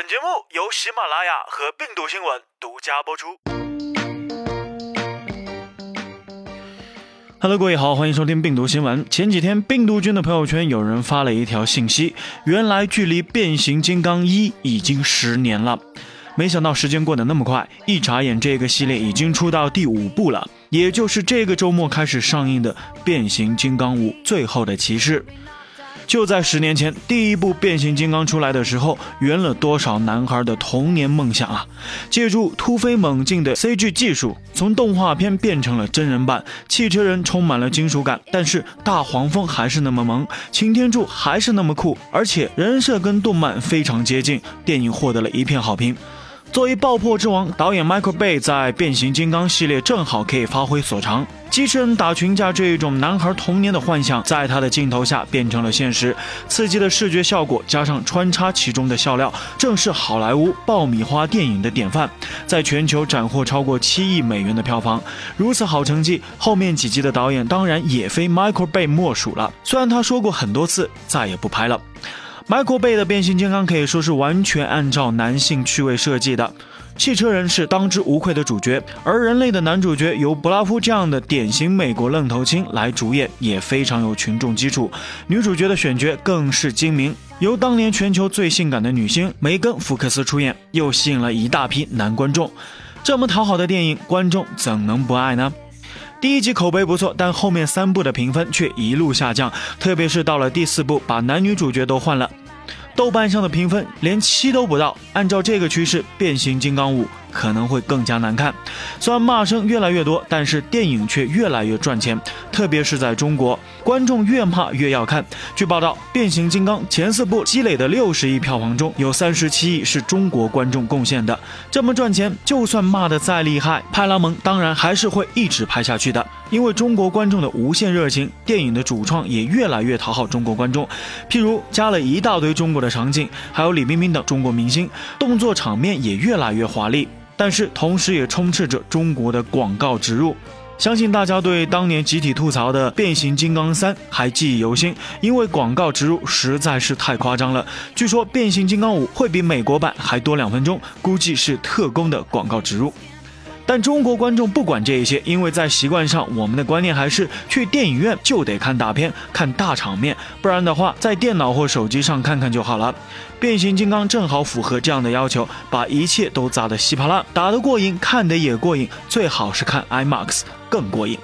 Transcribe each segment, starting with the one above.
本节目由喜马拉雅和病毒新闻独家播出。Hello，各位好，欢迎收听病毒新闻。前几天，病毒君的朋友圈有人发了一条信息，原来距离变形金刚一已经十年了。没想到时间过得那么快，一眨眼，这个系列已经出到第五部了，也就是这个周末开始上映的《变形金刚五：最后的骑士》。就在十年前，第一部变形金刚出来的时候，圆了多少男孩的童年梦想啊！借助突飞猛进的 CG 技术，从动画片变成了真人版，汽车人充满了金属感，但是大黄蜂还是那么萌，擎天柱还是那么酷，而且人设跟动漫非常接近，电影获得了一片好评。作为爆破之王，导演 Michael Bay 在变形金刚系列正好可以发挥所长。机器人打群架这一种男孩童年的幻想，在他的镜头下变成了现实。刺激的视觉效果加上穿插其中的笑料，正是好莱坞爆米花电影的典范，在全球斩获超过七亿美元的票房。如此好成绩，后面几集的导演当然也非 Michael Bay 莫属了。虽然他说过很多次再也不拍了。Michael Bay 的变形金刚可以说是完全按照男性趣味设计的，汽车人是当之无愧的主角，而人类的男主角由布拉夫这样的典型美国愣头青来主演，也非常有群众基础。女主角的选角更是精明，由当年全球最性感的女星梅根·福克斯出演，又吸引了一大批男观众。这么讨好的电影，观众怎能不爱呢？第一集口碑不错，但后面三部的评分却一路下降，特别是到了第四部，把男女主角都换了。豆瓣上的评分连七都不到，按照这个趋势，变形金刚五可能会更加难看。虽然骂声越来越多，但是电影却越来越赚钱，特别是在中国，观众越骂越要看。据报道，变形金刚前四部积累的六十亿票房中有三十七亿是中国观众贡献的，这么赚钱，就算骂得再厉害，派拉蒙当然还是会一直拍下去的。因为中国观众的无限热情，电影的主创也越来越讨好中国观众。譬如加了一大堆中国的场景，还有李冰冰等中国明星，动作场面也越来越华丽。但是同时也充斥着中国的广告植入。相信大家对当年集体吐槽的《变形金刚三》还记忆犹新，因为广告植入实在是太夸张了。据说《变形金刚五》会比美国版还多两分钟，估计是特工的广告植入。但中国观众不管这些，因为在习惯上，我们的观念还是去电影院就得看大片、看大场面，不然的话，在电脑或手机上看看就好了。变形金刚正好符合这样的要求，把一切都砸得稀巴烂，打得过瘾，看得也过瘾，最好是看 IMAX 更过瘾。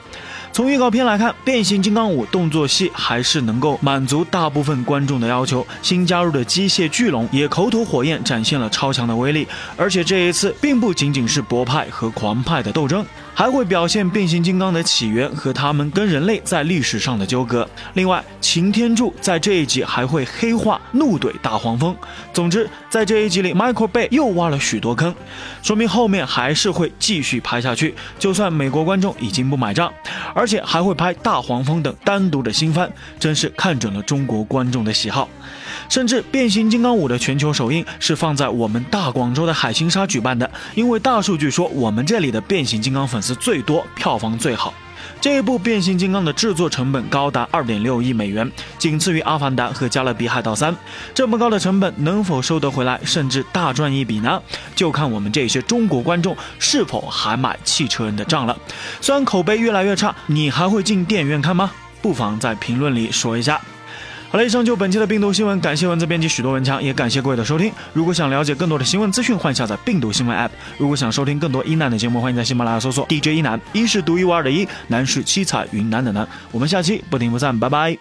从预告片来看，变形金刚五动作戏还是能够满足大部分观众的要求。新加入的机械巨龙也口吐火焰，展现了超强的威力。而且这一次并不仅仅是博派和狂派的斗争。还会表现变形金刚的起源和他们跟人类在历史上的纠葛。另外，擎天柱在这一集还会黑化怒怼大黄蜂。总之，在这一集里，Michael Bay 又挖了许多坑，说明后面还是会继续拍下去。就算美国观众已经不买账，而且还会拍大黄蜂等单独的新番，真是看准了中国观众的喜好。甚至变形金刚五的全球首映是放在我们大广州的海心沙举办的，因为大数据说我们这里的变形金刚粉丝最多，票房最好。这一部变形金刚的制作成本高达二点六亿美元，仅次于阿凡达和加勒比海盗三。这么高的成本能否收得回来，甚至大赚一笔呢？就看我们这些中国观众是否还买汽车人的账了。虽然口碑越来越差，你还会进电影院看吗？不妨在评论里说一下。好了，以上就本期的病毒新闻，感谢文字编辑许多文强，也感谢各位的收听。如果想了解更多的新闻资讯，欢迎下载病毒新闻 App。如果想收听更多一难的节目，欢迎在喜马拉雅搜索 DJ 一难，一是独一无二的一，难是七彩云南的难。我们下期不听不散，拜拜。